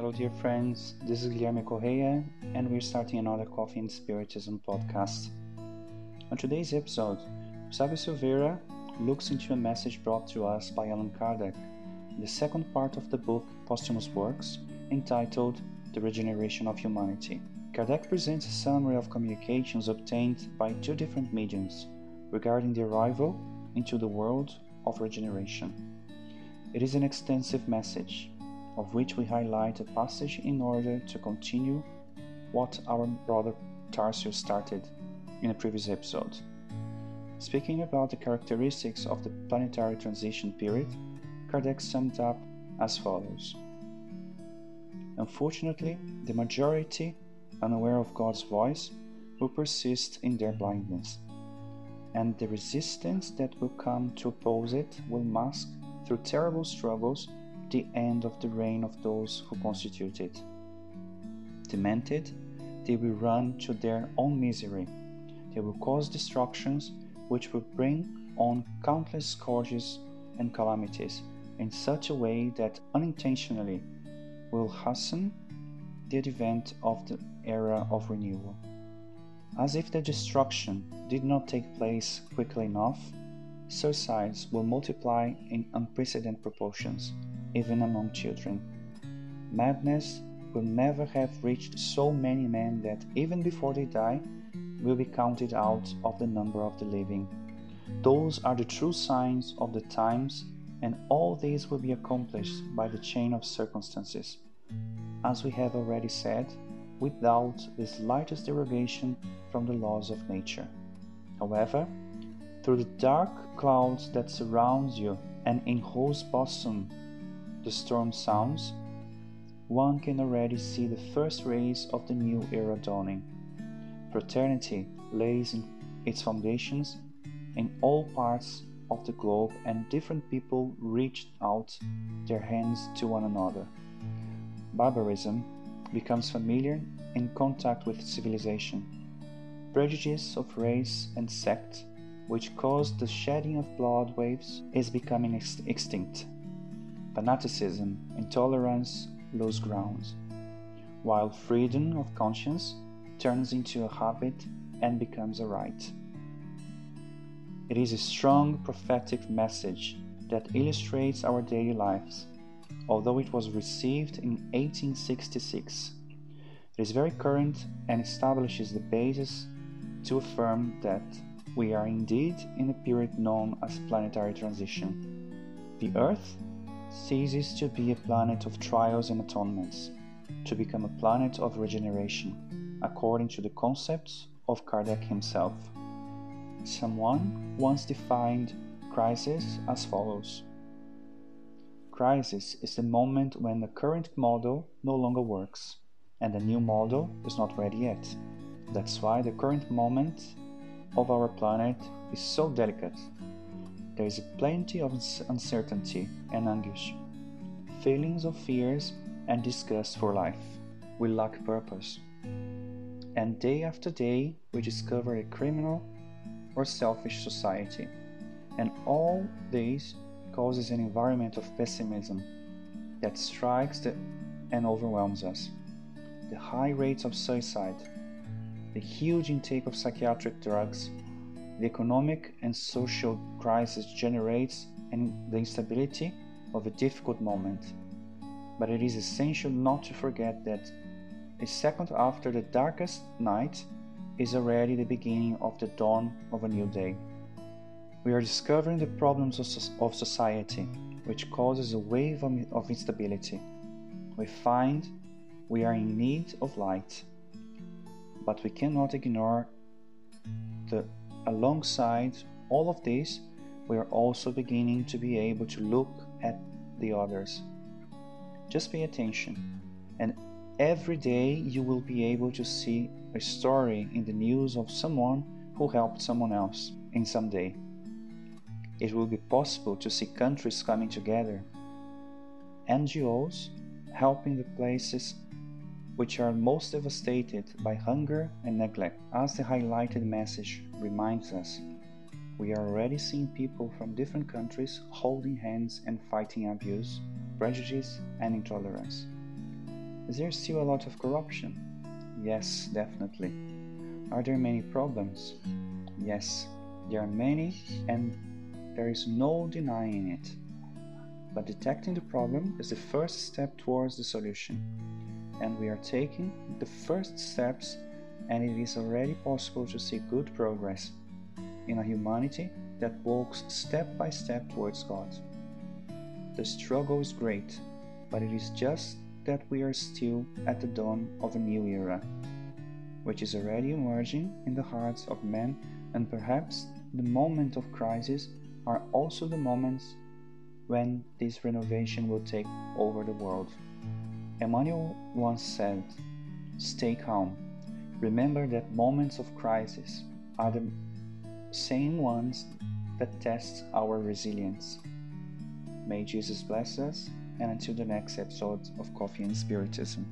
Hello, dear friends. This is Guilherme Correia, and we're starting another Coffee and Spiritism podcast. On today's episode, Gustavo Silveira looks into a message brought to us by Allan Kardec in the second part of the book Posthumous Works, entitled The Regeneration of Humanity. Kardec presents a summary of communications obtained by two different mediums regarding the arrival into the world of regeneration. It is an extensive message of which we highlight a passage in order to continue what our brother Tarsius started in a previous episode. Speaking about the characteristics of the planetary transition period, Kardec summed up as follows Unfortunately, the majority, unaware of God's voice, will persist in their blindness, and the resistance that will come to oppose it will mask, through terrible struggles, the end of the reign of those who constitute it. Demented, they will run to their own misery. They will cause destructions which will bring on countless scourges and calamities in such a way that unintentionally will hasten the advent of the era of renewal. As if the destruction did not take place quickly enough, suicides will multiply in unprecedented proportions even among children. Madness will never have reached so many men that even before they die, will be counted out of the number of the living. Those are the true signs of the times, and all these will be accomplished by the chain of circumstances. As we have already said, without the slightest derogation from the laws of nature. However, through the dark clouds that surround you and in whose bosom the storm sounds, one can already see the first rays of the new era dawning. Fraternity lays its foundations in all parts of the globe, and different people reach out their hands to one another. Barbarism becomes familiar in contact with civilization. Prejudice of race and sect, which caused the shedding of blood waves, is becoming ex- extinct fanaticism, intolerance lose ground, while freedom of conscience turns into a habit and becomes a right. It is a strong prophetic message that illustrates our daily lives, although it was received in 1866. It is very current and establishes the basis to affirm that we are indeed in a period known as planetary transition. The Earth ceases to be a planet of trials and atonements to become a planet of regeneration, according to the concepts of Kardec himself. Someone once defined crisis as follows Crisis is the moment when the current model no longer works and the new model is not ready yet. That's why the current moment of our planet is so delicate there is plenty of uncertainty and anguish, feelings of fears and disgust for life. We lack purpose. And day after day, we discover a criminal or selfish society. And all this causes an environment of pessimism that strikes the, and overwhelms us. The high rates of suicide, the huge intake of psychiatric drugs, the economic and social crisis generates and the instability of a difficult moment. But it is essential not to forget that a second after the darkest night is already the beginning of the dawn of a new day. We are discovering the problems of society, which causes a wave of instability. We find we are in need of light, but we cannot ignore the alongside all of this, we are also beginning to be able to look at the others. Just pay attention, and every day you will be able to see a story in the news of someone who helped someone else in some day. It will be possible to see countries coming together, NGOs helping the places which are most devastated by hunger and neglect. As the highlighted message reminds us, we are already seeing people from different countries holding hands and fighting abuse, prejudice, and intolerance. Is there still a lot of corruption? Yes, definitely. Are there many problems? Yes, there are many, and there is no denying it. But detecting the problem is the first step towards the solution. And we are taking the first steps, and it is already possible to see good progress in a humanity that walks step by step towards God. The struggle is great, but it is just that we are still at the dawn of a new era, which is already emerging in the hearts of men, and perhaps the moment of crisis are also the moments when this renovation will take over the world. Emmanuel once said, Stay calm. Remember that moments of crisis are the same ones that test our resilience. May Jesus bless us, and until the next episode of Coffee and Spiritism.